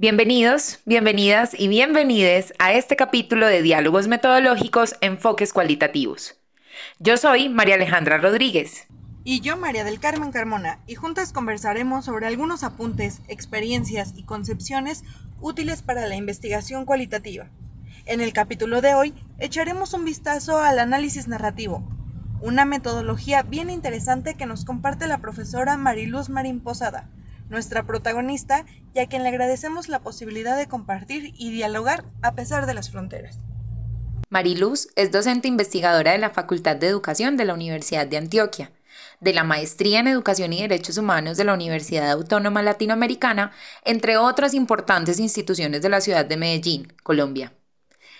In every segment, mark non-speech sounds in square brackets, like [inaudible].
Bienvenidos, bienvenidas y bienvenides a este capítulo de Diálogos Metodológicos Enfoques Cualitativos. Yo soy María Alejandra Rodríguez. Y yo, María del Carmen Carmona, y juntas conversaremos sobre algunos apuntes, experiencias y concepciones útiles para la investigación cualitativa. En el capítulo de hoy echaremos un vistazo al análisis narrativo, una metodología bien interesante que nos comparte la profesora Mariluz Marín Posada, nuestra protagonista, y a quien le agradecemos la posibilidad de compartir y dialogar a pesar de las fronteras. Mariluz es docente investigadora de la Facultad de Educación de la Universidad de Antioquia, de la Maestría en Educación y Derechos Humanos de la Universidad Autónoma Latinoamericana, entre otras importantes instituciones de la ciudad de Medellín, Colombia.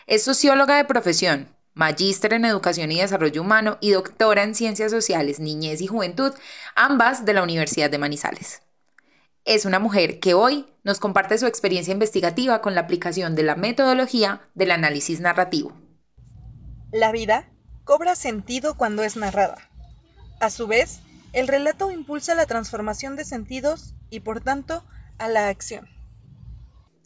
Es socióloga de profesión, magíster en Educación y Desarrollo Humano y doctora en Ciencias Sociales, Niñez y Juventud, ambas de la Universidad de Manizales. Es una mujer que hoy nos comparte su experiencia investigativa con la aplicación de la metodología del análisis narrativo. La vida cobra sentido cuando es narrada. A su vez, el relato impulsa la transformación de sentidos y, por tanto, a la acción.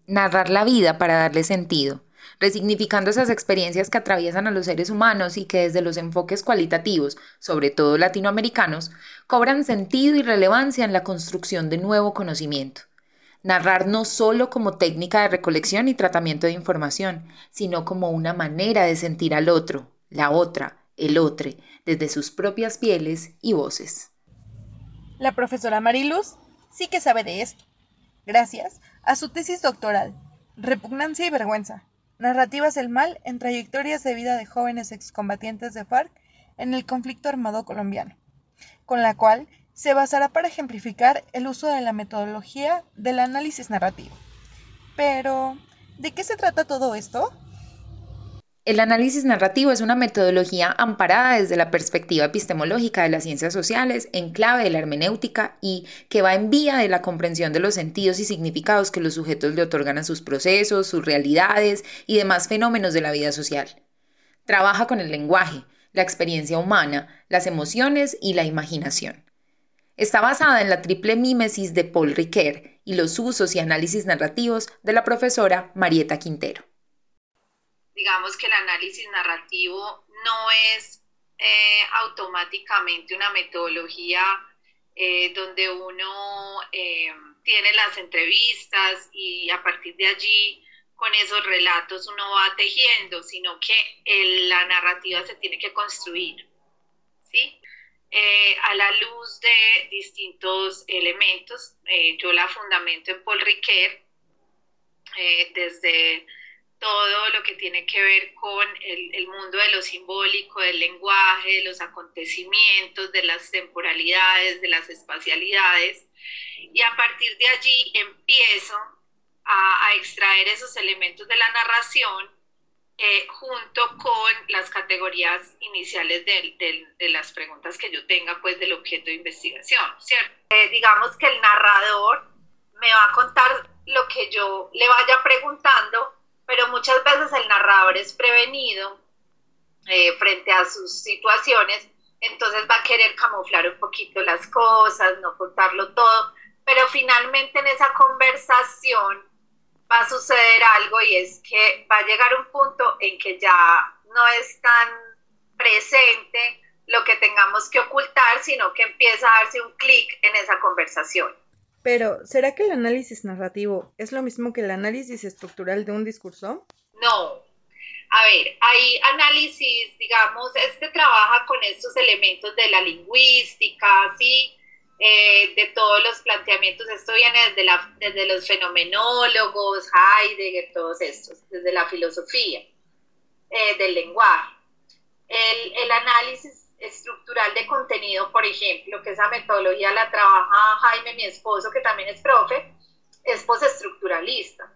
Narrar la vida para darle sentido resignificando esas experiencias que atraviesan a los seres humanos y que desde los enfoques cualitativos, sobre todo latinoamericanos, cobran sentido y relevancia en la construcción de nuevo conocimiento. Narrar no solo como técnica de recolección y tratamiento de información, sino como una manera de sentir al otro, la otra, el otro, desde sus propias pieles y voces. La profesora Mariluz sí que sabe de esto, gracias a su tesis doctoral, Repugnancia y Vergüenza, Narrativas del mal en trayectorias de vida de jóvenes excombatientes de FARC en el conflicto armado colombiano, con la cual se basará para ejemplificar el uso de la metodología del análisis narrativo. Pero, ¿de qué se trata todo esto? El análisis narrativo es una metodología amparada desde la perspectiva epistemológica de las ciencias sociales en clave de la hermenéutica y que va en vía de la comprensión de los sentidos y significados que los sujetos le otorgan a sus procesos, sus realidades y demás fenómenos de la vida social. Trabaja con el lenguaje, la experiencia humana, las emociones y la imaginación. Está basada en la triple mímesis de Paul Ricoeur y los usos y análisis narrativos de la profesora Marieta Quintero digamos que el análisis narrativo no es eh, automáticamente una metodología eh, donde uno eh, tiene las entrevistas y a partir de allí con esos relatos uno va tejiendo, sino que la narrativa se tiene que construir, ¿sí? a la luz de distintos elementos. yo la fundamento en Paul Ricoeur, desde todo lo que tiene que ver con el, mundo de lo simbólico, del lenguaje, de los acontecimientos, de las temporalidades, de las espacialidades. Y a partir de allí empiezo a, extraer esos elementos de la narración eh, junto con las categorías iniciales de, las preguntas que yo tenga, pues del objeto de investigación, ¿cierto? Eh, digamos que el narrador me va a contar lo que yo le vaya preguntando pero muchas veces el narrador es prevenido eh, frente a sus situaciones, entonces va a querer camuflar un poquito las cosas, no contarlo todo, pero finalmente en esa conversación va a suceder algo y es que va a llegar un punto en que ya no es tan presente lo que tengamos que ocultar, sino que empieza a darse un clic en esa conversación. Pero, ¿será que el análisis narrativo es lo mismo que el análisis estructural de un discurso? No. A ver, hay análisis, digamos, este trabaja con estos elementos de la lingüística, ¿sí? Eh, de todos los planteamientos, esto viene desde, la, desde los fenomenólogos, Heidegger, todos estos, desde la filosofía eh, del lenguaje. El, el análisis estructural de contenido, por ejemplo, que esa metodología la trabaja Jaime, mi esposo, que también es profe, es postestructuralista.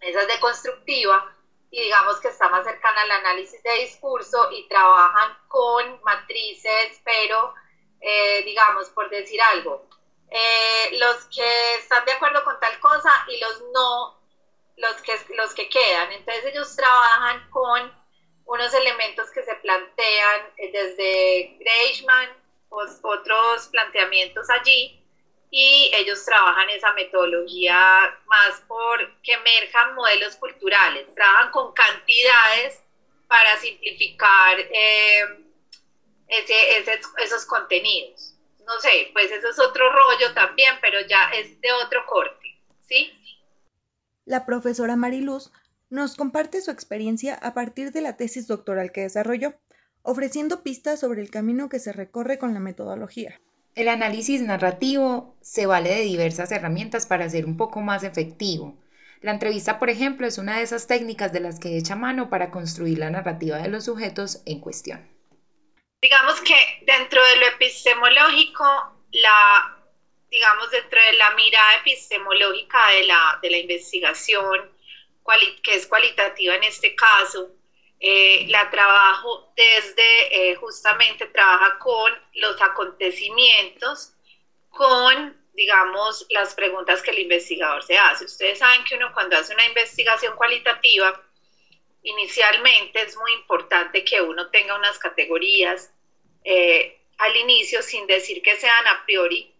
Esa es deconstructiva y digamos que está más cercana al análisis de discurso y trabajan con matrices, pero eh, digamos, por decir algo, eh, los que están de acuerdo con tal cosa y los no, los que, los que quedan. Entonces ellos trabajan con unos elementos que se plantean eh, desde Greichmann, pues, otros planteamientos allí, y ellos trabajan esa metodología más por que emerjan modelos culturales, trabajan con cantidades para simplificar eh, esos contenidos. No sé, pues eso es otro rollo también, pero ya es de otro corte, ¿sí? La profesora Mariluz nos comparte su experiencia a partir de la tesis doctoral que desarrolló, ofreciendo pistas sobre el camino que se recorre con la metodología. El análisis narrativo se vale de diversas herramientas para ser un poco más efectivo. La entrevista, por ejemplo, es una de esas técnicas de las que echa mano para construir la narrativa de los sujetos en cuestión. Digamos que dentro de lo epistemológico, la, digamos, dentro de la mirada epistemológica de la, de la investigación, que es cualitativa en este caso, eh, la trabajo desde, eh, justamente trabaja con los acontecimientos, con, digamos, las preguntas que el investigador se hace. Ustedes saben que uno cuando hace una investigación cualitativa, inicialmente es muy importante que uno tenga unas categorías eh, al inicio sin decir que sean a priori,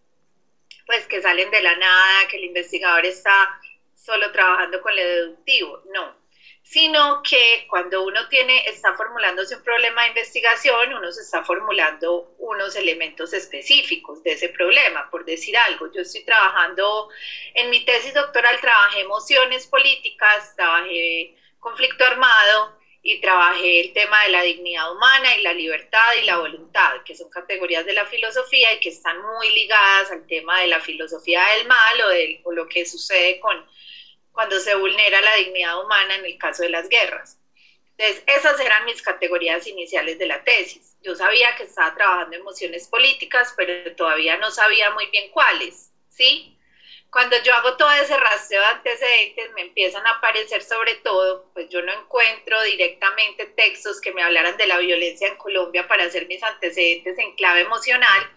pues que salen de la nada, que el investigador está solo trabajando con lo deductivo. No, sino que cuando uno tiene, está formulándose un problema de investigación, uno se está formulando unos elementos específicos de ese problema, por decir algo. Yo estoy trabajando, en mi tesis doctoral trabajé emociones políticas, trabajé conflicto armado y trabajé el tema de la dignidad humana y la libertad y la voluntad, que son categorías de la filosofía y que están muy ligadas al tema de la filosofía del mal o, de, o lo que sucede con cuando se vulnera la dignidad humana en el caso de las guerras. Entonces, esas eran mis categorías iniciales de la tesis. Yo sabía que estaba trabajando emociones políticas, pero todavía no sabía muy bien cuáles, ¿sí? Cuando yo hago todo ese rastreo de antecedentes, me empiezan a aparecer sobre todo, pues yo no encuentro directamente textos que me hablaran de la violencia en Colombia para hacer mis antecedentes en clave emocional,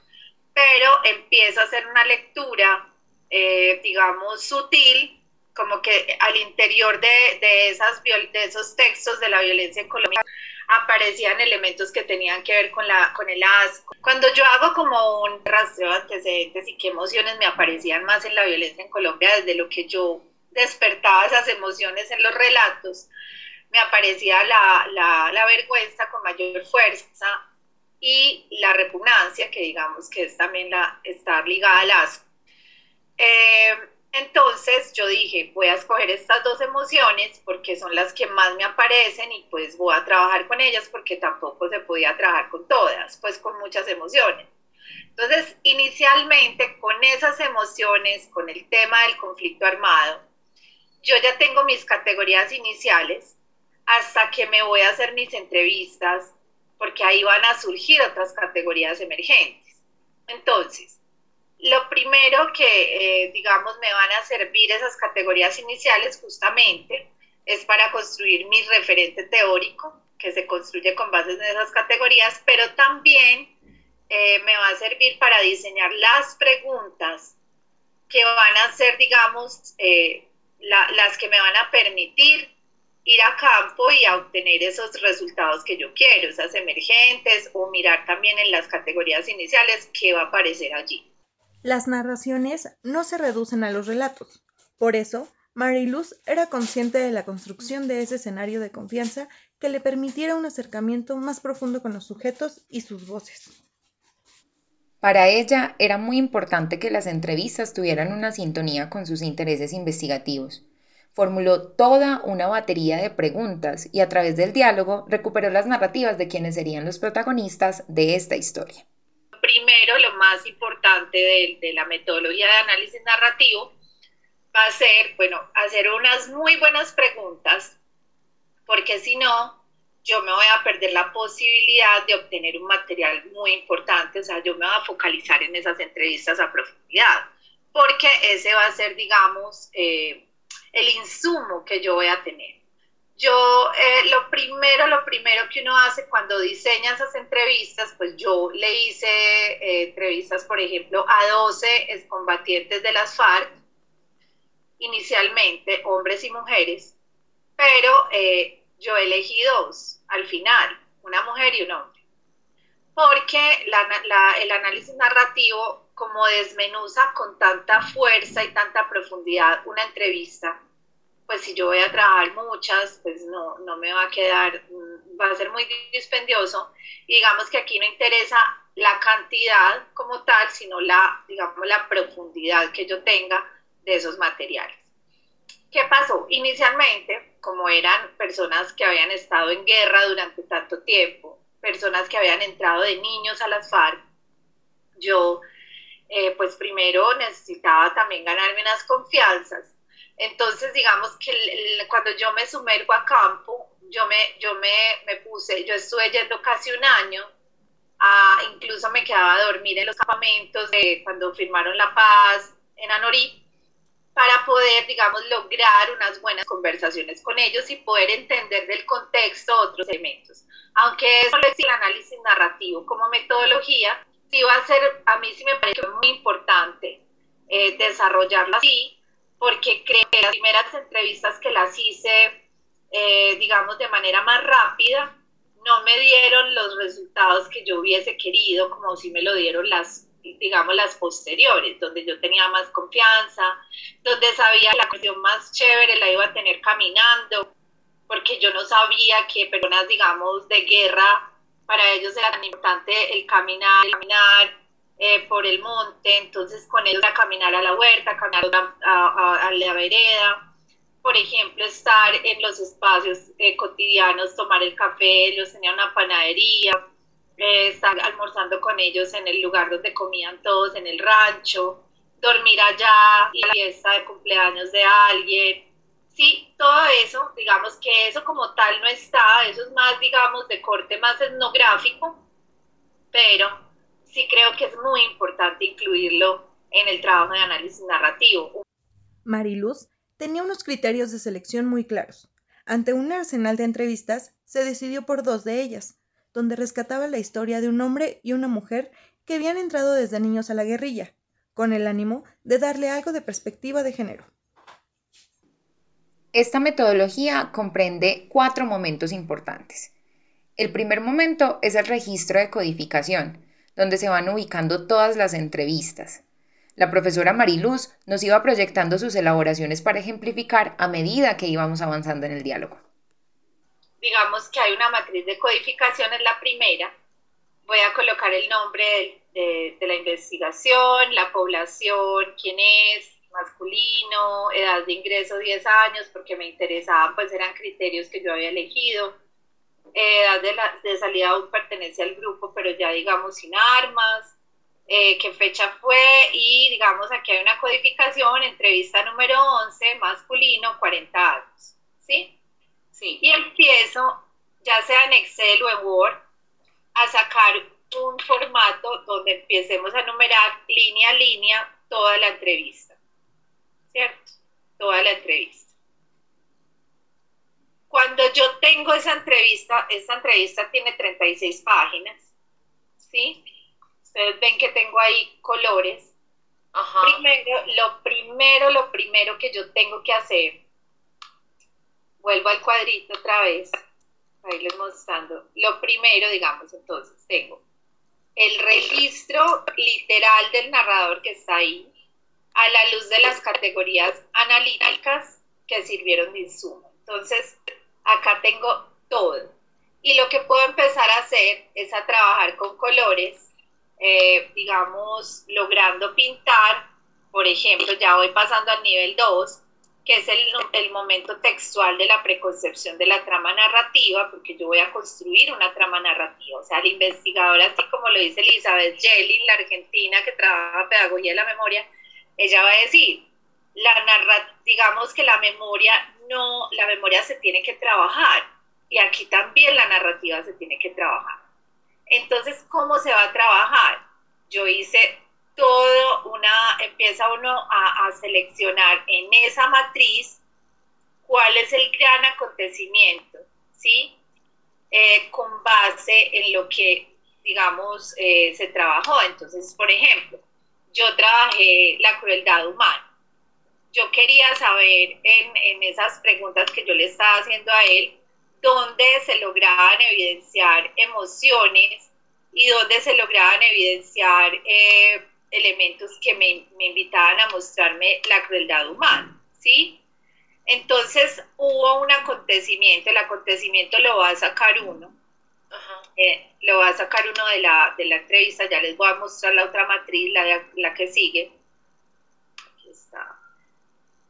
pero empiezo a hacer una lectura, eh, digamos, sutil como que al interior de, esas, de esos textos de la violencia en Colombia aparecían elementos que tenían que ver con, la, con el asco. Cuando yo hago como un rastreo de antecedentes y qué emociones me aparecían más en la violencia en Colombia, desde lo que yo despertaba esas emociones en los relatos, me aparecía la, la, la vergüenza con mayor fuerza y la repugnancia, que digamos que es también la, estar ligada al asco. Eh, entonces yo dije, voy a escoger estas dos emociones porque son las que más me aparecen y pues voy a trabajar con ellas porque tampoco se podía trabajar con todas, pues con muchas emociones. Entonces, inicialmente con esas emociones, con el tema del conflicto armado, yo ya tengo mis categorías iniciales hasta que me voy a hacer mis entrevistas porque ahí van a surgir otras categorías emergentes. Entonces, lo primero que, eh, digamos, me van a servir esas categorías iniciales justamente es para construir mi referente teórico, que se construye con bases en esas categorías, pero también eh, me va a servir para diseñar las preguntas que van a ser, digamos, eh, las que me van a permitir ir a campo y obtener esos resultados que yo quiero, esas emergentes, o mirar también en las categorías iniciales qué va a aparecer allí. Las narraciones no se reducen a los relatos. Por eso, Mariluz era consciente de la construcción de ese escenario de confianza que le permitiera un acercamiento más profundo con los sujetos y sus voces. Para ella era muy importante que las entrevistas tuvieran una sintonía con sus intereses investigativos. Formuló toda una batería de preguntas y a través del diálogo recuperó las narrativas de quienes serían los protagonistas de esta historia primero, lo más importante de, la metodología de análisis narrativo va a ser, bueno, hacer unas muy buenas preguntas, porque si no, yo me voy a perder la posibilidad de obtener un material muy importante, o sea, yo me voy a focalizar en esas entrevistas a profundidad, porque ese va a ser, digamos, eh, el insumo que yo voy a tener. Yo, eh, lo primero, lo primero que uno hace cuando diseña esas entrevistas, pues yo le hice eh, entrevistas, por ejemplo, a 12 excombatientes de las FARC, inicialmente, hombres y mujeres, pero eh, yo elegí dos al final, una mujer y un hombre, porque el análisis narrativo como desmenuza con tanta fuerza y tanta profundidad una entrevista, pues si yo voy a trabajar muchas, pues no, no me va a quedar, mm, va a ser muy dispendioso. Y digamos que aquí no interesa la cantidad como tal, sino la, digamos, la profundidad que yo tenga de esos materiales. ¿Qué pasó? Inicialmente, como eran personas que habían estado en guerra durante tanto tiempo, personas que habían entrado de niños a las FARC, yo eh, pues primero necesitaba también ganarme unas confianzas. Entonces, digamos que cuando yo me sumergo a campo, yo me, yo me, me puse, yo estuve yendo casi un año, incluso me quedaba a dormir en los campamentos de cuando firmaron la paz en Anorí, para poder, digamos, lograr unas buenas conversaciones con ellos y poder entender del contexto otros elementos. Aunque eso es el análisis narrativo como metodología, sí va a ser, a mí sí me parece muy importante eh, desarrollarla así, porque creo que las primeras entrevistas que las hice, eh, digamos, de manera más rápida, no me dieron los resultados que yo hubiese querido, como si me lo dieron las, digamos, las posteriores, donde yo tenía más confianza, donde sabía que la cuestión más chévere la iba a tener caminando, porque yo no sabía que personas, digamos, de guerra para ellos era tan importante el caminar, el caminar eh, por el monte, entonces con ellos era caminar a la huerta, caminar a, la vereda, por ejemplo, estar en los espacios eh, cotidianos, tomar el café, ellos tenían una panadería, eh, estar almorzando con ellos en el lugar donde comían todos, en el rancho, dormir allá, y la fiesta de cumpleaños de alguien, sí, todo eso, digamos que eso como tal no está, eso es más, digamos, de corte más etnográfico, pero sí creo que es muy importante incluirlo en el trabajo de análisis narrativo. Mariluz tenía unos criterios de selección muy claros. Ante un arsenal de entrevistas, se decidió por dos de ellas, donde rescataba la historia de un hombre y una mujer que habían entrado desde niños a la guerrilla, con el ánimo de darle algo de perspectiva de género. Esta metodología comprende cuatro momentos importantes. El primer momento es el registro de codificación, donde se van ubicando todas las entrevistas. La profesora Mariluz nos iba proyectando sus elaboraciones para ejemplificar a medida que íbamos avanzando en el diálogo. Digamos que hay una matriz de codificación en la primera. Voy a colocar el nombre de, de la investigación, la población, quién es, masculino, edad de ingreso 10 años, porque me interesaban, pues eran criterios que yo había elegido, edad de, la, de salida aún pertenece al grupo, pero ya digamos sin armas, eh, qué fecha fue y digamos aquí hay una codificación, entrevista número 11, masculino, 40 años, ¿sí? Sí. Y empiezo, ya sea en Excel o en Word, a sacar un formato donde empecemos a numerar línea a línea toda la entrevista. ¿cierto? Toda la entrevista. Cuando yo tengo esa entrevista, esta entrevista tiene 36 páginas, ¿sí? Ustedes ven que tengo ahí colores. Ajá. Primero, lo primero, lo primero que yo tengo que hacer, vuelvo al cuadrito otra vez, ahí les mostrando. Lo primero, digamos, entonces tengo el registro literal del narrador que está ahí, a la luz de las categorías analíticas que sirvieron de insumo. Entonces, acá tengo todo. Y lo que puedo empezar a hacer es a trabajar con colores, eh, digamos, logrando pintar, por ejemplo, ya voy pasando al nivel 2, que es el, el, momento textual de la preconcepción de la trama narrativa, porque yo voy a construir una trama narrativa. O sea, la investigadora, así como lo dice Elizabeth Jelly, la argentina que trabaja pedagogía de la memoria, ella va a decir, la narra digamos que la memoria no, la memoria se tiene que trabajar y aquí también la narrativa se tiene que trabajar. Entonces, ¿cómo se va a trabajar? Yo hice todo una, empieza uno a, seleccionar en esa matriz cuál es el gran acontecimiento, ¿sí? Eh, con base en lo que, digamos, eh, se trabajó. Entonces, por ejemplo, yo trabajé la crueldad humana. Yo quería saber en, en esas preguntas que yo le estaba haciendo a él, dónde se lograban evidenciar emociones y dónde se lograban evidenciar, eh, elementos que me, me invitaban a mostrarme la crueldad humana, ¿sí? Entonces hubo un acontecimiento, el acontecimiento lo va a sacar uno, eh, lo va a sacar uno de la, de la entrevista, ya les voy a mostrar la otra matriz, la, la que sigue.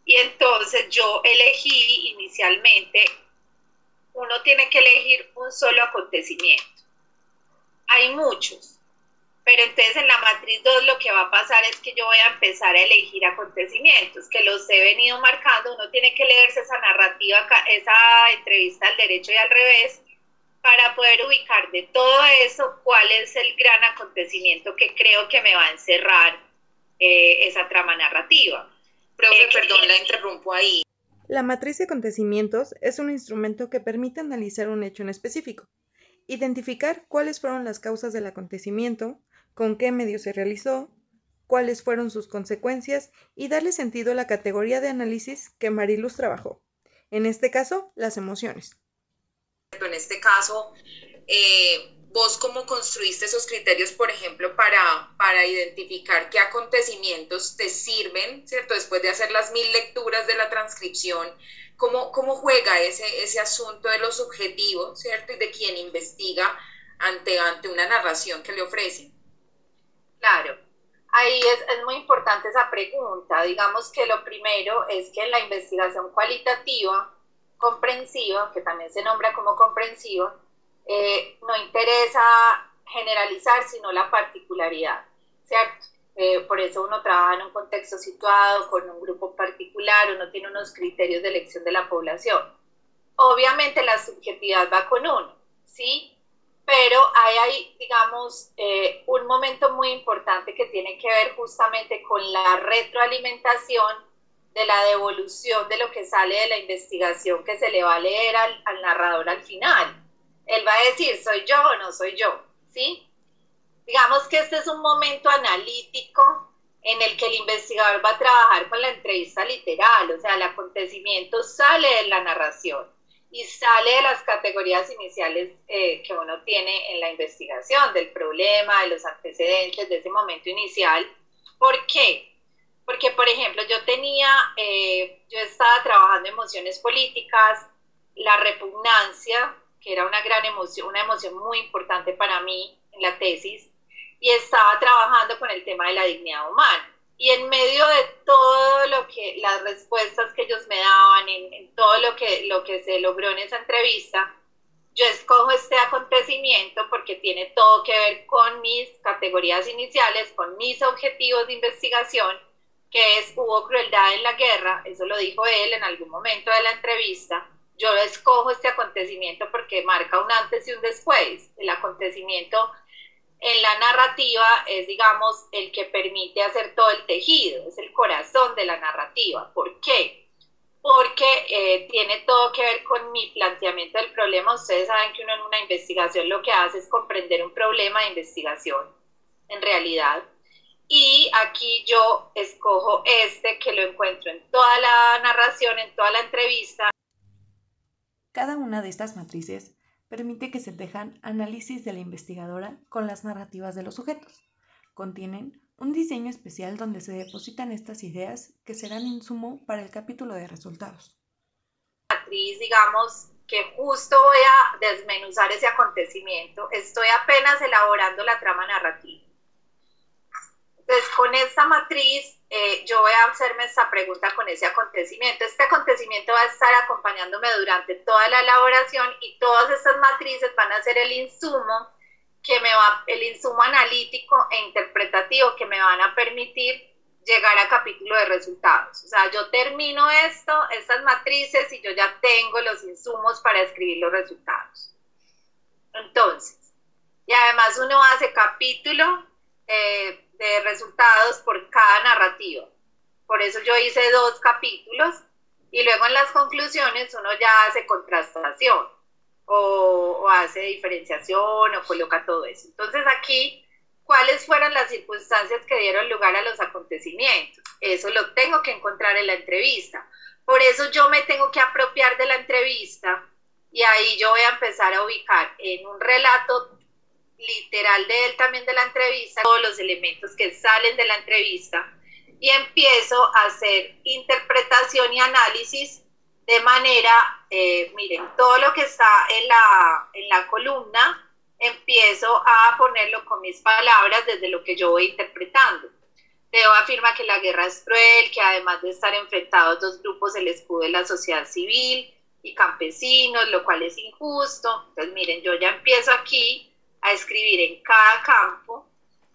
Y entonces yo elegí inicialmente, uno tiene que elegir un solo acontecimiento. Hay muchos, pero entonces en la matriz 2 lo que va a pasar es que yo voy a empezar a elegir acontecimientos, que los he venido marcando, uno tiene que leerse esa narrativa, esa entrevista al derecho y al revés, para poder ubicar de todo eso cuál es el gran acontecimiento que creo que me va a encerrar eh, esa trama narrativa. Profe, eh, perdón, la interrumpo ahí. La matriz de acontecimientos es un instrumento que permite analizar un hecho en específico, identificar cuáles fueron las causas del acontecimiento, con qué medio se realizó, cuáles fueron sus consecuencias y darle sentido a la categoría de análisis que Mariluz trabajó. En este caso, las emociones. En este caso, eh, vos cómo construiste esos criterios, por ejemplo, para, para identificar qué acontecimientos te sirven, ¿cierto? Después de hacer las mil lecturas de la transcripción, ¿cómo, cómo juega ese, ese asunto de los objetivos, ¿cierto? Y de quien investiga ante, ante una narración que le ofrecen. Claro, ahí es, muy importante esa pregunta. Digamos que lo primero es que la investigación cualitativa, comprensiva, que también se nombra como comprensiva, eh, no interesa generalizar, sino la particularidad, ¿cierto? Eh, por eso uno trabaja en un contexto situado, con un grupo particular, uno tiene unos criterios de elección de la población. Obviamente la subjetividad va con uno, ¿sí? pero hay ahí, digamos, eh, un momento muy importante que tiene que ver justamente con la retroalimentación de la devolución de lo que sale de la investigación que se le va a leer al, al narrador al final. Él va a decir, ¿soy yo o no soy yo? ¿Sí? Digamos que este es un momento analítico en el que el investigador va a trabajar con la entrevista literal, o sea, el acontecimiento sale de la narración y sale de las categorías iniciales eh, que uno tiene en la investigación, del problema, de los antecedentes, de ese momento inicial. ¿Por qué? Porque, por ejemplo, yo tenía, eh, yo estaba trabajando emociones políticas, la repugnancia, que era una gran emoción, una emoción muy importante para mí en la tesis, y estaba trabajando con el tema de la dignidad humana. Y en medio de todo lo que, las respuestas que ellos me daban, en, todo lo que, lo que se logró en esa entrevista, yo escojo este acontecimiento porque tiene todo que ver con mis categorías iniciales, con mis objetivos de investigación, que es hubo crueldad en la guerra, eso lo dijo él en algún momento de la entrevista. Yo escojo este acontecimiento porque marca un antes y un después. El acontecimiento en la narrativa es, digamos, el que permite hacer todo el tejido, es el corazón de la narrativa. ¿Por qué? Porque eh, tiene todo que ver con mi planteamiento del problema. Ustedes saben que uno en una investigación lo que hace es comprender un problema de investigación, en realidad. Y aquí yo escojo este que lo encuentro en toda la narración, en toda la entrevista. Cada una de estas matrices permite que se tejan análisis de la investigadora con las narrativas de los sujetos. Contienen un diseño especial donde se depositan estas ideas que serán insumo para el capítulo de resultados. Matriz, digamos, que justo voy a desmenuzar ese acontecimiento. Estoy apenas elaborando la trama narrativa. Entonces, con esta matriz, eh, yo voy a hacerme esta pregunta con ese acontecimiento. Este acontecimiento va a estar acompañándome durante toda la elaboración y todas estas matrices van a ser el insumo que me va, el insumo analítico e interpretativo que me van a permitir llegar a capítulo de resultados. O sea, yo termino esto, estas matrices, y yo ya tengo los insumos para escribir los resultados. Entonces, y además uno hace capítulo eh, de resultados por cada narrativa. Por eso yo hice dos capítulos y luego en las conclusiones uno ya hace contrastación o, hace diferenciación o coloca todo eso. Entonces aquí, ¿cuáles fueron las circunstancias que dieron lugar a los acontecimientos? Eso lo tengo que encontrar en la entrevista. Por eso yo me tengo que apropiar de la entrevista y ahí yo voy a empezar a ubicar en un relato literal de él también de la entrevista, todos los elementos que salen de la entrevista y empiezo a hacer interpretación y análisis de manera, eh, miren, todo lo que está en la, en la columna, empiezo a ponerlo con mis palabras desde lo que yo voy interpretando. Teo afirma que la guerra es cruel, que además de estar enfrentados dos grupos, el escudo de la sociedad civil y campesinos, lo cual es injusto. Entonces, miren, yo ya empiezo aquí a escribir en cada campo,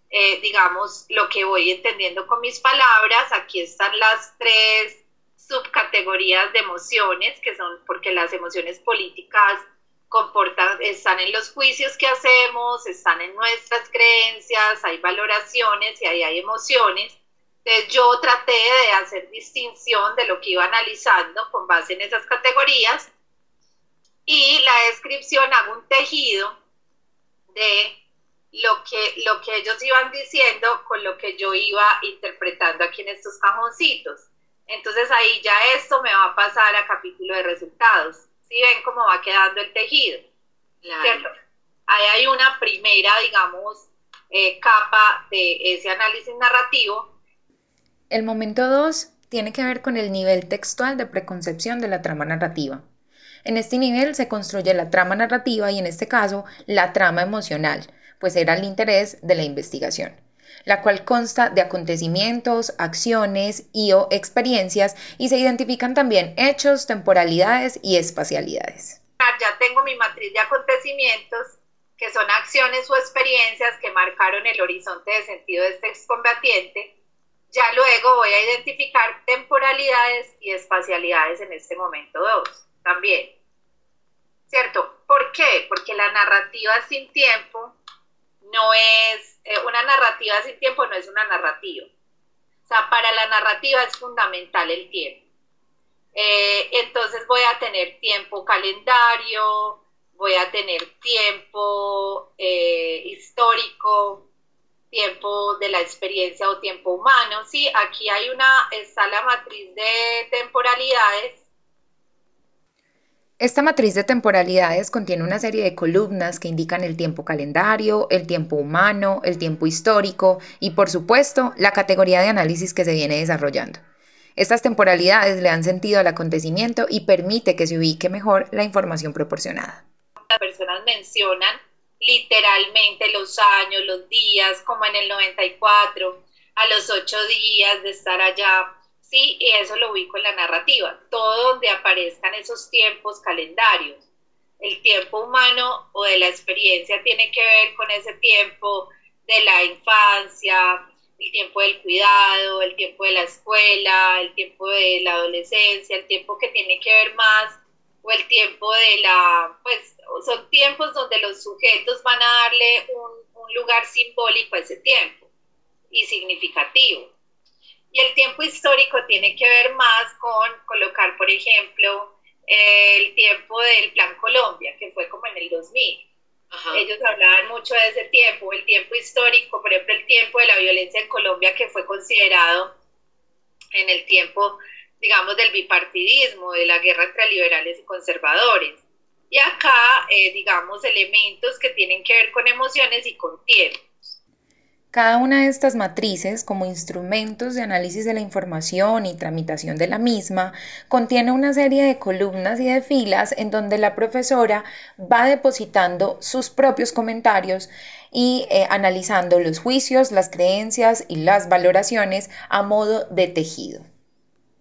eh, digamos, lo que voy entendiendo con mis palabras. Aquí están las tres subcategorías de emociones, que son porque las emociones políticas comportan, están en los juicios que hacemos, están en nuestras creencias, hay valoraciones y ahí hay emociones. Entonces yo traté de hacer distinción de lo que iba analizando con base en esas categorías y la descripción hago un tejido de lo que, lo que ellos iban diciendo con lo que yo iba interpretando aquí en estos cajoncitos. Entonces ahí ya esto me va a pasar a capítulo de resultados. Si ven cómo va quedando el tejido. ¿Cierto? Ahí hay una primera, digamos, eh, capa de ese análisis narrativo. El momento 2 tiene que ver con el nivel textual de preconcepción de la trama narrativa. En este nivel se construye la trama narrativa y en este caso la trama emocional, pues era el interés de la investigación la cual consta de acontecimientos, acciones y o experiencias y se identifican también hechos, temporalidades y espacialidades. Ya tengo mi matriz de acontecimientos, que son acciones o experiencias que marcaron el horizonte de sentido de este excombatiente. Ya luego voy a identificar temporalidades y espacialidades en este momento 2 también. ¿Cierto? ¿Por qué? Porque la narrativa sin tiempo no es eh, una narrativa sin tiempo no es una narrativa. O sea, para la narrativa es fundamental el tiempo. Eh, entonces voy a tener tiempo calendario, voy a tener tiempo eh, histórico, tiempo de la experiencia o tiempo humano. Sí, aquí hay una, está la matriz de temporalidades esta matriz de temporalidades contiene una serie de columnas que indican el tiempo calendario, el tiempo humano, el tiempo histórico y, por supuesto, la categoría de análisis que se viene desarrollando. Estas temporalidades le dan sentido al acontecimiento y permite que se ubique mejor la información proporcionada. Las personas mencionan literalmente los años, los días, como en el 94, a los ocho días de estar allá ¿sí? Y eso lo ubico en la narrativa, todo donde aparezcan esos tiempos calendarios. El tiempo humano o de la experiencia tiene que ver con ese tiempo de la infancia, el tiempo del cuidado, el tiempo de la escuela, el tiempo de la adolescencia, el tiempo que tiene que ver más, o el tiempo de la, pues son tiempos donde los sujetos van a darle un, un lugar simbólico a ese tiempo y significativo. Y el tiempo histórico tiene que ver más con colocar, por ejemplo, el tiempo del Plan Colombia, que fue como en el 2000. Ellos hablaban mucho de ese tiempo, el tiempo histórico, por ejemplo, el tiempo de la violencia en Colombia, que fue considerado en el tiempo, digamos, del bipartidismo, de la guerra entre liberales y conservadores. Y acá, eh, digamos, elementos que tienen que ver con emociones y con tiempo. Cada una de estas matrices, como instrumentos de análisis de la información y tramitación de la misma, contiene una serie de columnas y de filas en donde la profesora va depositando sus propios comentarios y eh, analizando los juicios, las creencias y las valoraciones a modo de tejido.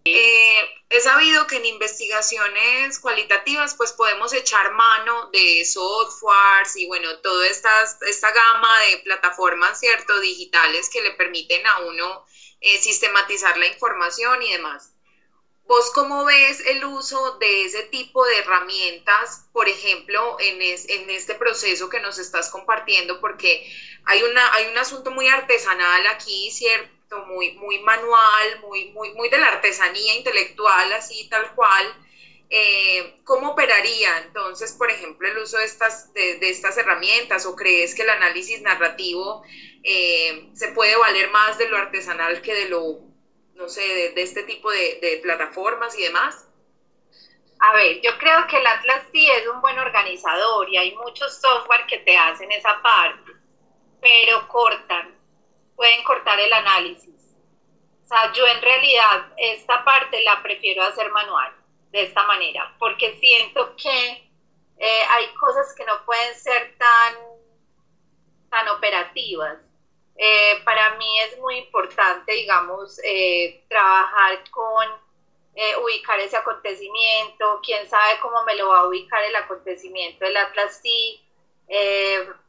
Eh, he sabido que en investigaciones cualitativas pues podemos echar mano de softwares y bueno, toda esta, esta gama de plataformas, ¿cierto? Digitales que le permiten a uno eh, sistematizar la información y demás. ¿Vos cómo ves el uso de ese tipo de herramientas, por ejemplo, en, en este proceso que nos estás compartiendo? Porque hay, una, hay un asunto muy artesanal aquí, ¿cierto? Muy, muy manual, muy, muy, muy de la artesanía intelectual, así tal cual. Eh, ¿Cómo operaría entonces, por ejemplo, el uso de estas, de, estas herramientas? ¿O crees que el análisis narrativo eh, se puede valer más de lo artesanal que de lo, no sé, de, este tipo de, de, plataformas y demás? A ver, yo creo que el Atlas sí es un buen organizador y hay muchos software que te hacen esa parte pero cortan, pueden cortar el análisis. O sea, yo en realidad esta parte la prefiero hacer manual, de esta manera, porque siento que eh, hay cosas que no pueden ser tan, tan operativas. Eh, para mí es muy importante, digamos, eh, trabajar con ubicar ese acontecimiento, quién sabe cómo me lo va a ubicar el acontecimiento del Atlas sí,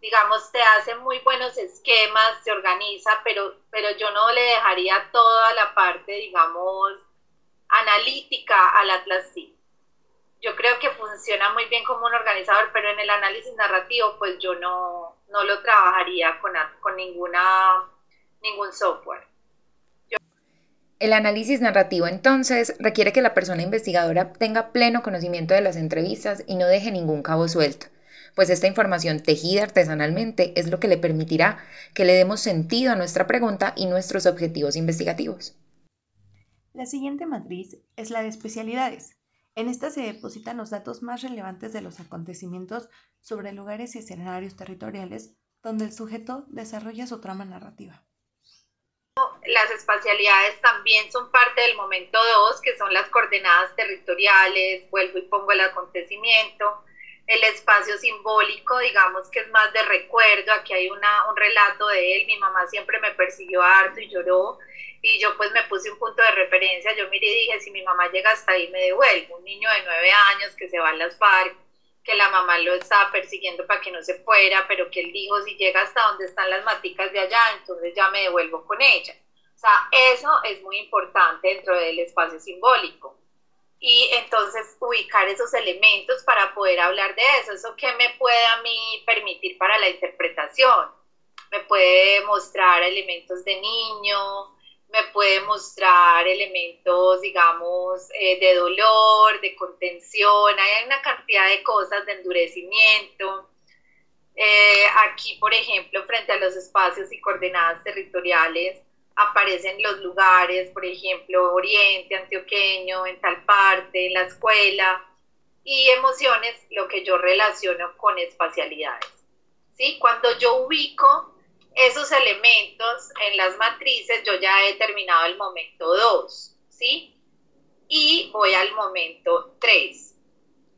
digamos, te hace muy buenos esquemas, se organiza, pero, pero yo no le dejaría toda la parte, digamos, analítica al Atlas sí yo creo que funciona muy bien como un organizador, pero en el análisis narrativo, pues yo no, no lo trabajaría con, con ninguna, ningún software. El análisis narrativo entonces requiere que la persona investigadora tenga pleno conocimiento de las entrevistas y no deje ningún cabo suelto, pues esta información tejida artesanalmente es lo que le permitirá que le demos sentido a nuestra pregunta y nuestros objetivos investigativos. La siguiente matriz es la de especialidades. En esta se depositan los datos más relevantes de los acontecimientos sobre lugares y escenarios territoriales donde el sujeto desarrolla su trama narrativa. Las espacialidades también son parte del momento 2, que son las coordenadas territoriales, vuelvo y pongo el acontecimiento, el espacio simbólico, digamos que es más de recuerdo, aquí hay una, un relato de él, mi mamá siempre me persiguió harto y lloró, y yo pues me puse un punto de referencia, yo miré y dije, si mi mamá llega hasta ahí me devuelvo, un niño de nueve años que se va a las FARC, que la mamá lo estaba persiguiendo para que no se fuera, pero que él dijo, si llega hasta donde están las maticas de allá, entonces ya me devuelvo con ella. O sea, eso es muy importante dentro del espacio simbólico. Y entonces ubicar esos elementos para poder hablar de eso, eso que me puede a mí permitir para la interpretación. Me puede mostrar elementos de niño, me puede mostrar elementos, digamos, eh, de dolor, de contención, hay una cantidad de cosas de endurecimiento. Eh, aquí, por ejemplo, frente a los espacios y coordenadas territoriales, aparecen los lugares, por ejemplo, Oriente, Antioqueño, en tal parte, en la escuela, y emociones, lo que yo relaciono con espacialidades. ¿sí? Cuando yo ubico esos elementos en las matrices, yo ya he terminado el momento 2, ¿sí? Y voy al momento 3,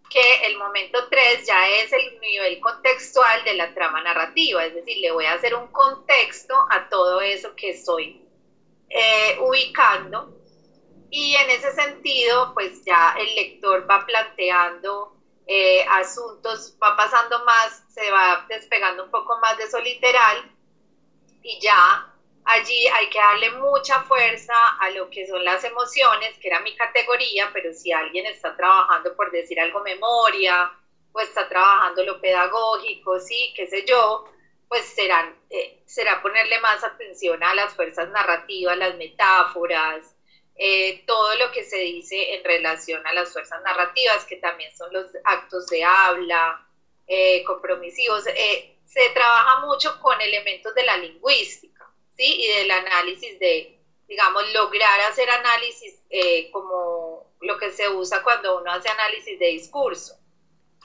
que el momento 3 ya es el nivel contextual de la trama narrativa, es decir, le voy a hacer un contexto a todo eso que estoy eh, ubicando. Y en ese sentido, pues ya el lector va planteando eh, asuntos, va pasando más, se va despegando un poco más de eso literal y ya allí hay que darle mucha fuerza a lo que son las emociones, que era mi categoría, pero si alguien está trabajando, por decir algo, memoria, o está trabajando lo pedagógico, sí, qué sé yo, pues serán, eh, será ponerle más atención a las fuerzas narrativas, las metáforas, eh, todo lo que se dice en relación a las fuerzas narrativas, que también son los actos de habla, eh, compromisivos. se trabaja mucho con elementos de la lingüística, ¿sí? Y del análisis de, digamos, lograr hacer análisis como lo que se usa cuando uno hace análisis de discurso.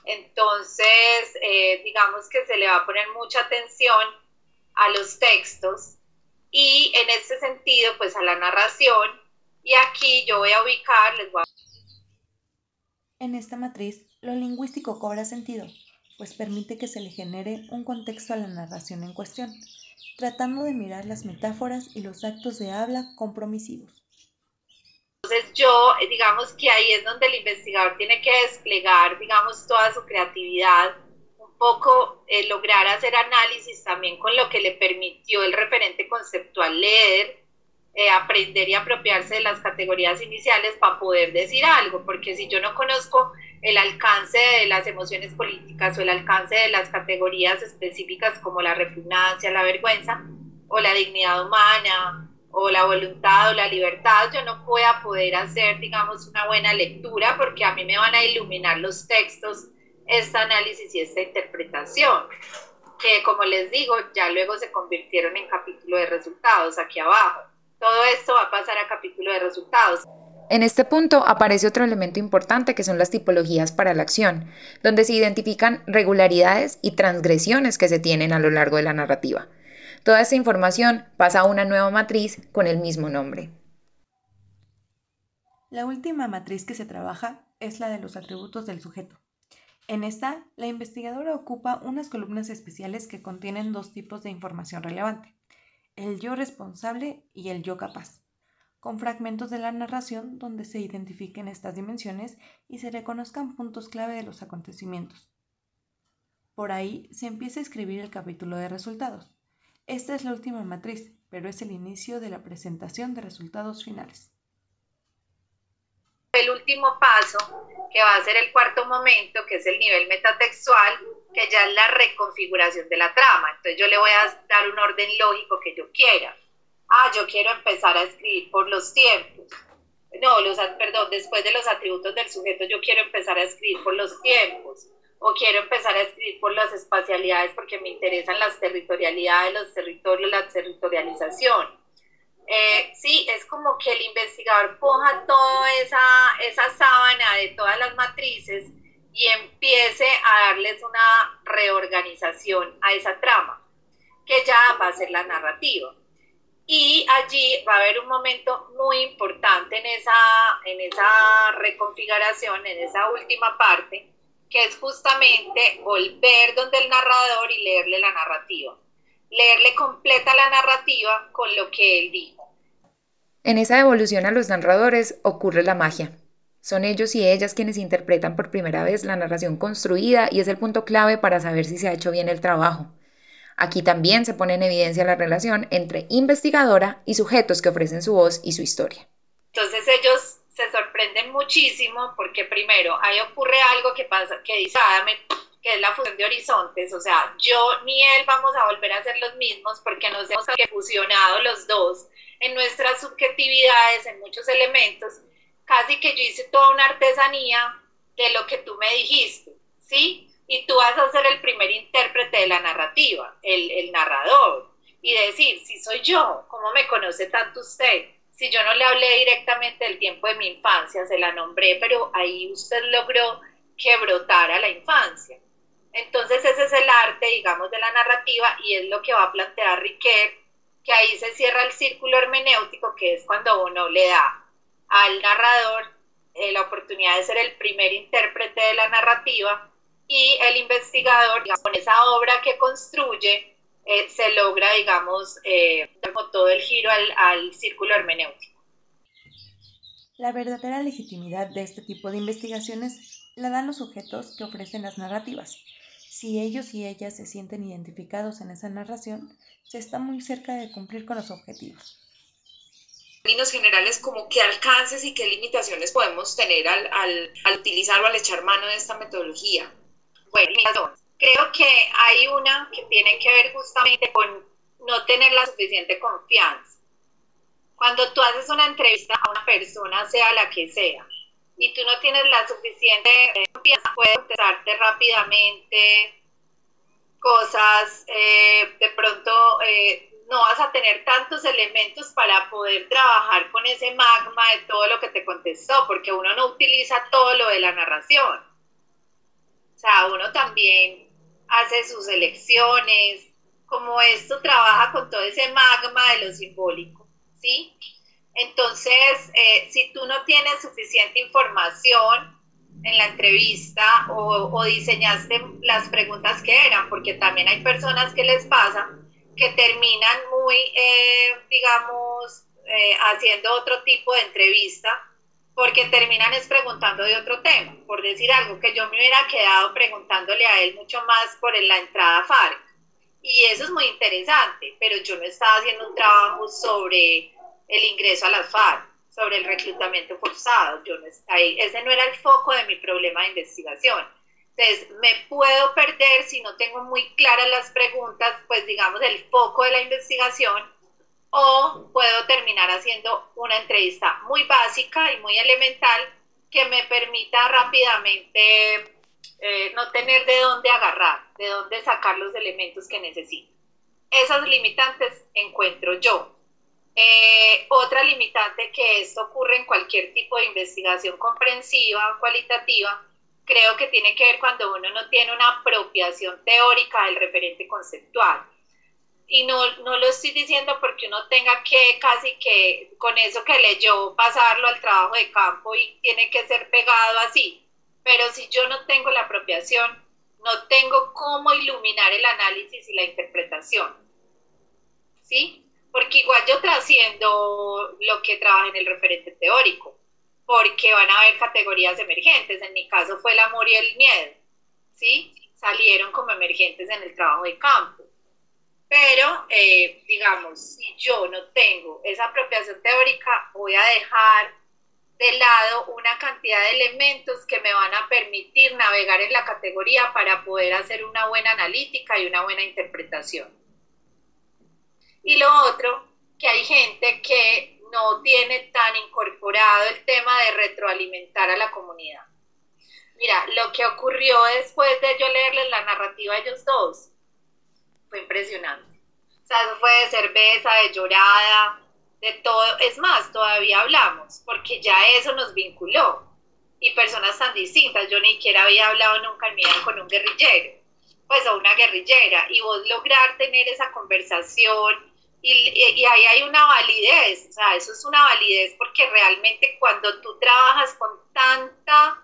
Entonces, eh, digamos que se le va a poner mucha atención a los textos y en ese sentido, pues a la narración. Y aquí yo voy a ubicar, les voy a... En esta matriz, lo lingüístico cobra sentido, pues permite que se le genere un contexto a la narración en cuestión, tratando de mirar las metáforas y los actos de habla compromisivos. Entonces yo, eh, digamos que ahí es donde el investigador tiene que desplegar, digamos, toda su creatividad, un poco eh, lograr hacer análisis también con lo que le permitió el referente conceptual leer, eh, aprender y apropiarse de las categorías iniciales para poder decir algo, porque si yo no conozco el alcance de las emociones políticas o el alcance de las categorías específicas como la repugnancia, la vergüenza o la dignidad humana o la voluntad o la libertad, yo no voy a poder hacer, digamos, una buena lectura porque a mí me van a iluminar los textos, este análisis y esta interpretación, que como les digo, ya luego se convirtieron en capítulo de resultados aquí abajo. Todo esto va a pasar a capítulo de resultados. En este punto aparece otro elemento importante que son las tipologías para la acción, donde se identifican regularidades y transgresiones que se tienen a lo largo de la narrativa. Toda esta información pasa a una nueva matriz con el mismo nombre. La última matriz que se trabaja es la de los atributos del sujeto. En esta, la investigadora ocupa unas columnas especiales que contienen dos tipos de información relevante, el yo responsable y el yo capaz, con fragmentos de la narración donde se identifiquen estas dimensiones y se reconozcan puntos clave de los acontecimientos. Por ahí se empieza a escribir el capítulo de resultados. Esta es la última matriz, pero es el inicio de la presentación de resultados finales el último paso, que va a ser el cuarto momento, que es el nivel metatextual, que ya es la reconfiguración de la trama. Entonces yo le voy a dar un orden lógico que yo quiera. Ah, yo quiero empezar a escribir por los tiempos. No, los, perdón, después de los atributos del sujeto yo quiero empezar a escribir por los tiempos o quiero empezar a escribir por las espacialidades porque me interesan las territorialidades, los territorios, la territorialización eh, sí, es como que el investigador coja toda esa, esa sábana de todas las matrices y empiece a darles una reorganización a esa trama, que ya va a ser la narrativa. Y allí va a haber un momento muy importante en esa, en esa reconfiguración, en esa última parte, que es justamente volver donde el narrador y leerle la narrativa. Leerle completa la narrativa con lo que él dijo. En esa devolución a los narradores ocurre la magia. Son ellos y ellas quienes interpretan por primera vez la narración construida y es el punto clave para saber si se ha hecho bien el trabajo. Aquí también se pone en evidencia la relación entre investigadora y sujetos que ofrecen su voz y su historia. Entonces ellos se sorprenden muchísimo porque primero ahí ocurre algo que pasa, que dice que es la fusión de horizontes, o sea, yo ni él vamos a volver a ser los mismos porque nos hemos fusionado los dos en nuestras subjetividades, en muchos elementos, casi que yo hice toda una artesanía de lo que tú me dijiste, ¿sí? Y tú vas a ser el primer intérprete de la narrativa, el narrador, y decir, si soy yo, ¿cómo me conoce tanto usted? Si yo no le hablé directamente del tiempo de mi infancia, se la nombré, pero ahí usted logró que brotara la infancia. Entonces ese es el arte, digamos, de la narrativa y es lo que va a plantear Riquet que ahí se cierra el círculo hermenéutico, que es cuando uno le da al narrador eh, la oportunidad de ser el primer intérprete de la narrativa y el investigador, con esa obra que construye, eh, se logra, digamos, eh, todo el giro al, al círculo hermenéutico. La verdadera legitimidad de este tipo de investigaciones la dan los sujetos que ofrecen las narrativas, si ellos y ellas se sienten identificados en esa narración, se está muy cerca de cumplir con los objetivos. En términos generales, como qué alcances y qué limitaciones podemos tener al, al, utilizar o al echar mano de esta metodología. Bueno, creo que hay una que tiene que ver justamente con no tener la suficiente confianza. Cuando tú haces una entrevista a una persona, sea la que sea, y tú no tienes la suficiente confianza, puedes contestarte rápidamente cosas, eh, de pronto eh, no vas a tener tantos elementos para poder trabajar con ese magma de todo lo que te contestó, porque uno no utiliza todo lo de la narración. O sea, uno también hace sus elecciones, como esto trabaja con todo ese magma de lo simbólico, ¿sí? Entonces, eh, si tú no tienes suficiente información en la entrevista o, diseñaste las preguntas que eran, porque también hay personas que les pasa que terminan muy, eh, digamos, eh, haciendo otro tipo de entrevista porque terminan es preguntando de otro tema, por decir algo que yo me hubiera quedado preguntándole a él mucho más por la entrada FARC. Y eso es muy interesante, pero yo no estaba haciendo un trabajo sobre el ingreso a las FARC, sobre el reclutamiento forzado. Yo no, ahí, ese no era el foco de mi problema de investigación. Entonces, me puedo perder si no tengo muy claras las preguntas, pues digamos, el foco de la investigación, o puedo terminar haciendo una entrevista muy básica y muy elemental que me permita rápidamente eh, no tener de dónde agarrar, de dónde sacar los elementos que necesito. Esas limitantes encuentro yo. Eh, otra limitante que esto ocurre en cualquier tipo de investigación comprensiva cualitativa, creo que tiene que ver cuando uno no tiene una apropiación teórica del referente conceptual. Y no, no lo estoy diciendo porque uno tenga que casi que con eso que leyó pasarlo al trabajo de campo y tiene que ser pegado así. Pero si yo no tengo la apropiación, no tengo cómo iluminar el análisis y la interpretación. ¿Sí? Porque igual yo trasciendo lo que trabaja en el referente teórico, porque van a haber categorías emergentes. En mi caso fue el amor y el miedo. ¿Sí? Salieron como emergentes en el trabajo de campo pero, eh, digamos, si yo no tengo esa apropiación teórica, voy a dejar de lado una cantidad de elementos que me van a permitir navegar en la categoría para poder hacer una buena analítica y una buena interpretación. Y lo otro, que hay gente que no tiene tan incorporado el tema de retroalimentar a la comunidad. Mira, lo que ocurrió después de yo leerles la narrativa a ellos dos, fue impresionante. O sea, eso fue de cerveza, de llorada, de todo. Es más, todavía hablamos, porque ya eso nos vinculó. Y personas tan distintas. Yo ni siquiera había hablado nunca en mi vida con un guerrillero, pues o una guerrillera. Y vos lograr tener esa conversación. Y, y, ahí hay una validez, o sea, eso es una validez porque realmente cuando tú trabajas con tanta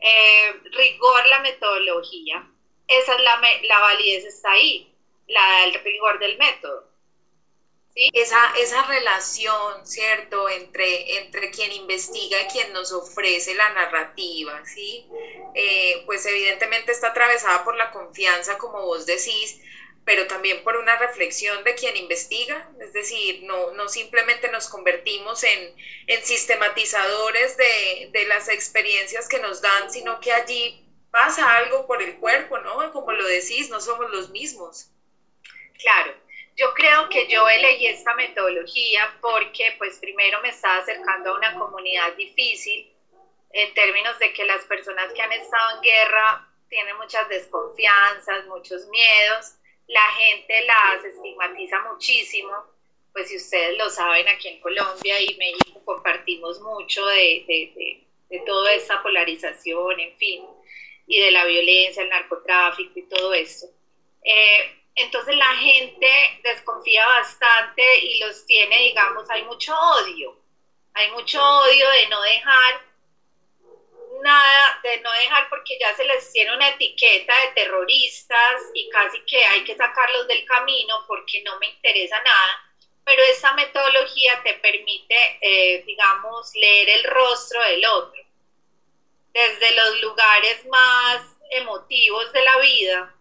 eh, rigor la metodología, esa es la, la validez está ahí la, el rigor del método. ¿sí? Esa, esa relación, ¿cierto?, entre, entre quien investiga y quien nos ofrece la narrativa, ¿sí? Eh, pues evidentemente está atravesada por la confianza, como vos decís, pero también por una reflexión de quien investiga, es decir, no, no simplemente nos convertimos en, en sistematizadores de, de, las experiencias que nos dan, sino que allí pasa algo por el cuerpo, ¿no? Como lo decís, no somos los mismos. Claro, yo creo que yo elegí esta metodología porque pues primero me estaba acercando a una comunidad difícil en términos de que las personas que han estado en guerra tienen muchas desconfianzas, muchos miedos, la gente las estigmatiza muchísimo, pues si ustedes lo saben aquí en Colombia y México compartimos mucho de, de, de, toda esta polarización, en fin, y de la violencia, el narcotráfico y todo esto. Eh, entonces la gente desconfía bastante y los tiene, digamos, hay mucho odio. Hay mucho odio de no dejar nada, de no dejar porque ya se les tiene una etiqueta de terroristas y casi que hay que sacarlos del camino porque no me interesa nada. Pero esa metodología te permite, eh, digamos, leer el rostro del otro. Desde los lugares más emotivos de la vida,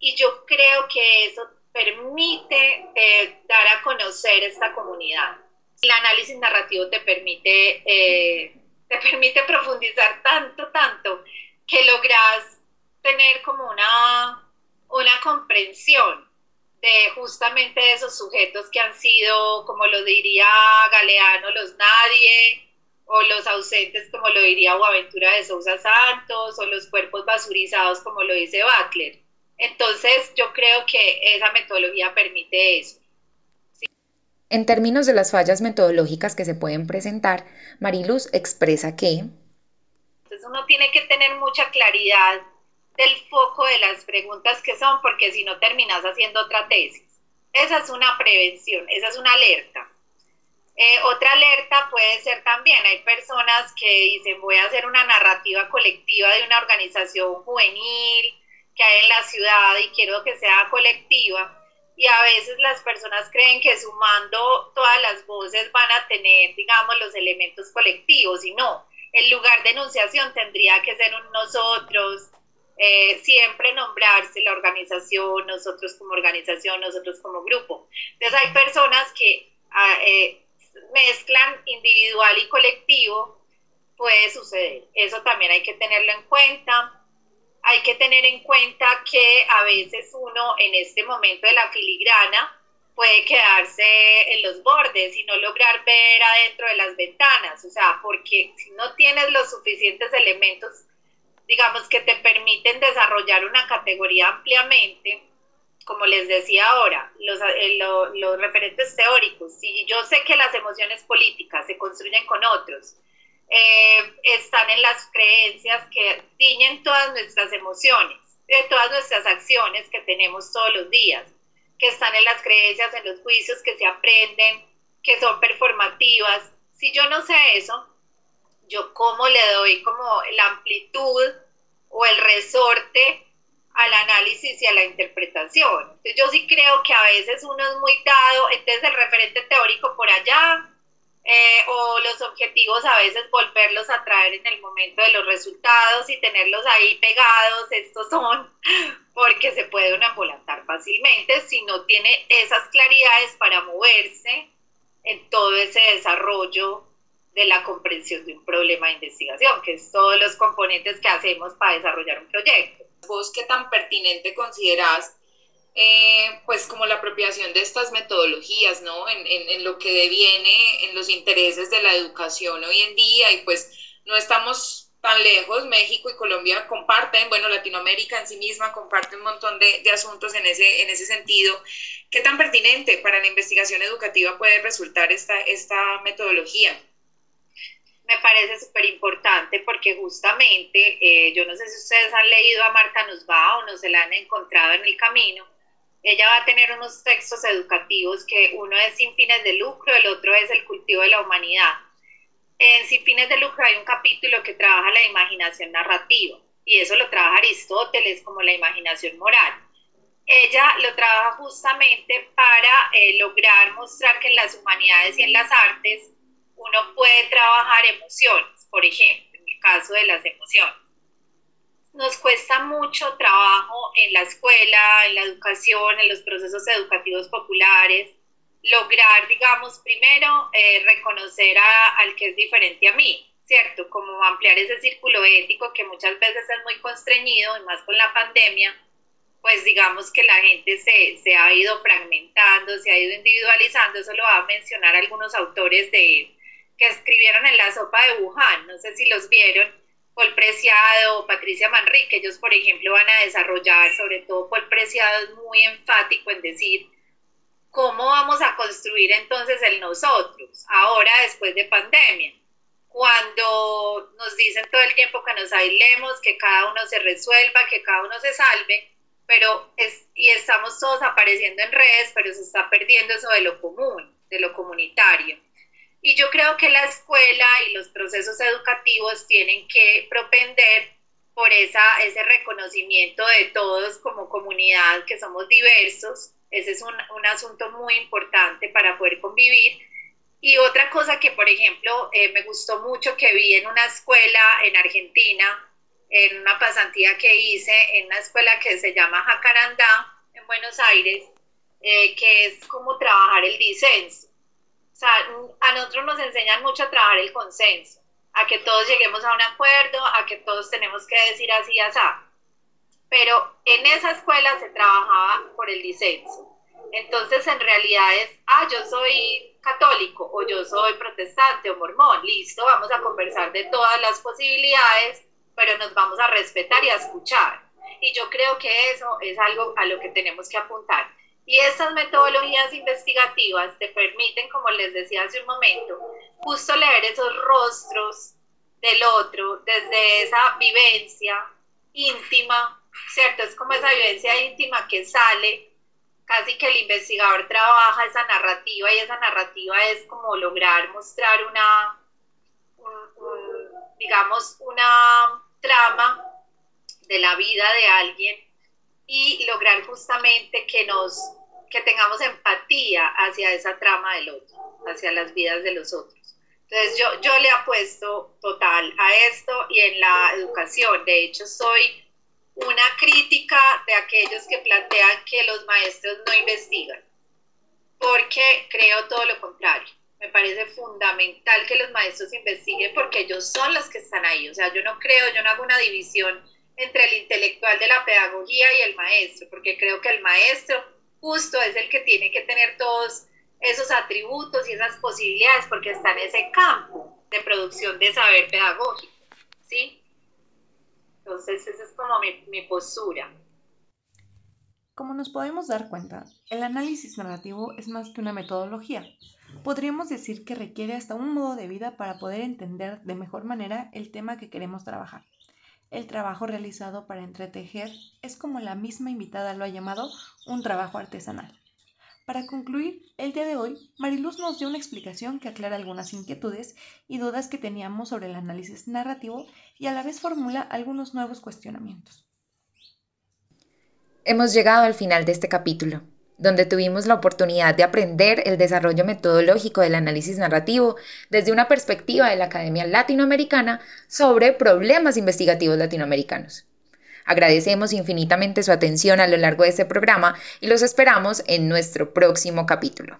y yo creo que eso permite eh, dar a conocer esta comunidad. El análisis narrativo te permite, eh, te permite profundizar tanto, tanto, que logras tener como una, una comprensión de justamente esos sujetos que han sido, como lo diría Galeano, los nadie, o los ausentes, como lo diría Boaventura de Sousa Santos, o los cuerpos basurizados, como lo dice Butler. Entonces, yo creo que esa metodología permite eso. En términos de las fallas metodológicas que se pueden presentar, Mariluz expresa que... Entonces uno tiene que tener mucha claridad del foco de las preguntas que son, porque si no terminas haciendo otra tesis. Esa es una prevención, esa es una alerta. Eh, otra alerta puede ser también, hay personas que dicen voy a hacer una narrativa colectiva de una organización juvenil, que hay en la ciudad y quiero que sea colectiva. Y a veces las personas creen que sumando todas las voces van a tener, digamos, los elementos colectivos y no. El lugar de enunciación tendría que ser un nosotros, eh, siempre nombrarse la organización, nosotros como organización, nosotros como grupo. Entonces hay personas que ah, eh, mezclan individual y colectivo, puede suceder. Eso también hay que tenerlo en cuenta hay que tener en cuenta que a veces uno en este momento de la filigrana puede quedarse en los bordes y no lograr ver adentro de las ventanas, o sea, porque si no tienes los suficientes elementos, digamos, que te permiten desarrollar una categoría ampliamente, como les decía ahora, los, eh, referentes teóricos, si yo sé que las emociones políticas se construyen con otros, eh, están en las creencias que tiñen todas nuestras emociones, de todas nuestras acciones que tenemos todos los días. que están en las creencias, en los juicios que se aprenden, que son performativas. Si yo no sé eso, yo cómo le doy como la amplitud o el resorte al análisis y a la interpretación. Entonces yo sí creo que a veces uno es muy dado, entonces el referente teórico por allá, eh, o los objetivos a veces volverlos a traer en el momento de los resultados y tenerlos ahí pegados, estos son, [laughs] porque se puede una volantar fácilmente si no tiene esas claridades para moverse en todo ese desarrollo de la comprensión de un problema de investigación, que es todos los componentes que hacemos para desarrollar un proyecto. ¿Vos qué tan pertinente considerás eh, pues como la apropiación de estas metodologías, ¿no? En, en, lo que deviene, en los intereses de la educación hoy en día y pues no estamos tan lejos, México y Colombia comparten, bueno, Latinoamérica en sí misma comparte un montón de, de, asuntos en ese, en ese sentido. ¿Qué tan pertinente para la investigación educativa puede resultar esta, esta metodología? Me parece súper importante porque justamente, eh, yo no sé si ustedes han leído a Marta Nusba o no se la han encontrado en el camino, ella va a tener unos textos educativos que uno es sin fines de lucro, el otro es el cultivo de la humanidad. En Sin fines de lucro hay un capítulo que trabaja la imaginación narrativa y eso lo trabaja Aristóteles como la imaginación moral. Ella lo trabaja justamente para eh, lograr mostrar que en las humanidades y en las artes uno puede trabajar emociones, por ejemplo, en el caso de las emociones nos cuesta mucho trabajo en la escuela, en la educación, en los procesos educativos populares, lograr, digamos, primero eh, reconocer al que es diferente a mí, ¿cierto? Como ampliar ese círculo ético que muchas veces es muy constreñido, y más con la pandemia, pues digamos que la gente se, se ha ido fragmentando, se ha ido individualizando, eso lo va a mencionar algunos autores de, que escribieron en la sopa de Wuhan, no sé si los vieron, Paul Preciado, Patricia Manrique, ellos por ejemplo van a desarrollar, sobre todo Paul Preciado es muy enfático en decir cómo vamos a construir entonces el nosotros, ahora después de pandemia, cuando nos dicen todo el tiempo que nos aislemos, que cada uno se resuelva, que cada uno se salve, pero es, y estamos todos apareciendo en redes, pero se está perdiendo eso de lo común, de lo comunitario. Y yo creo que la escuela y los procesos educativos tienen que propender por esa, ese reconocimiento de todos como comunidad, que somos diversos. Ese es un, un asunto muy importante para poder convivir. Y otra cosa que, por ejemplo, eh, me gustó mucho que vi en una escuela en Argentina, en una pasantía que hice en una escuela que se llama Jacarandá, en Buenos Aires, eh, que es como trabajar el disenso sea, a nosotros nos enseñan mucho a trabajar el consenso, a que todos lleguemos a un acuerdo, a que todos tenemos que decir así y así. Pero en esa escuela se trabajaba por el disenso. Entonces, en realidad es, ah, yo soy católico o yo soy protestante o mormón, listo, vamos a conversar de todas las posibilidades, pero nos vamos a respetar y a escuchar. Y yo creo que eso es algo a lo que tenemos que apuntar. Y estas metodologías investigativas te permiten, como les decía hace un momento, justo leer esos rostros del otro desde esa vivencia íntima, ¿cierto? Es como esa vivencia íntima que sale, casi que el investigador trabaja esa narrativa y esa narrativa es como lograr mostrar una, digamos, una trama de la vida de alguien y lograr justamente que nos que tengamos empatía hacia esa trama del otro, hacia las vidas de los otros. Entonces yo, yo le apuesto total a esto y en la educación. De hecho, soy una crítica de aquellos que plantean que los maestros no investigan, porque creo todo lo contrario. Me parece fundamental que los maestros investiguen porque ellos son los que están ahí. O sea, yo no creo, yo no hago una división entre el intelectual de la pedagogía y el maestro, porque creo que el maestro justo es el que tiene que tener todos esos atributos y esas posibilidades porque está en ese campo de producción de saber pedagógico, ¿sí? Entonces esa es como mi, mi postura. Como nos podemos dar cuenta, el análisis narrativo es más que una metodología. Podríamos decir que requiere hasta un modo de vida para poder entender de mejor manera el tema que queremos trabajar. El trabajo realizado para entretejer es como la misma invitada lo ha llamado un trabajo artesanal. Para concluir, el día de hoy, Mariluz nos dio una explicación que aclara algunas inquietudes y dudas que teníamos sobre el análisis narrativo y a la vez formula algunos nuevos cuestionamientos. Hemos llegado al final de este capítulo, donde tuvimos la oportunidad de aprender el desarrollo metodológico del análisis narrativo desde una perspectiva de la Academia Latinoamericana sobre problemas investigativos latinoamericanos. Agradecemos infinitamente su atención a lo largo de este programa y los esperamos en nuestro próximo capítulo.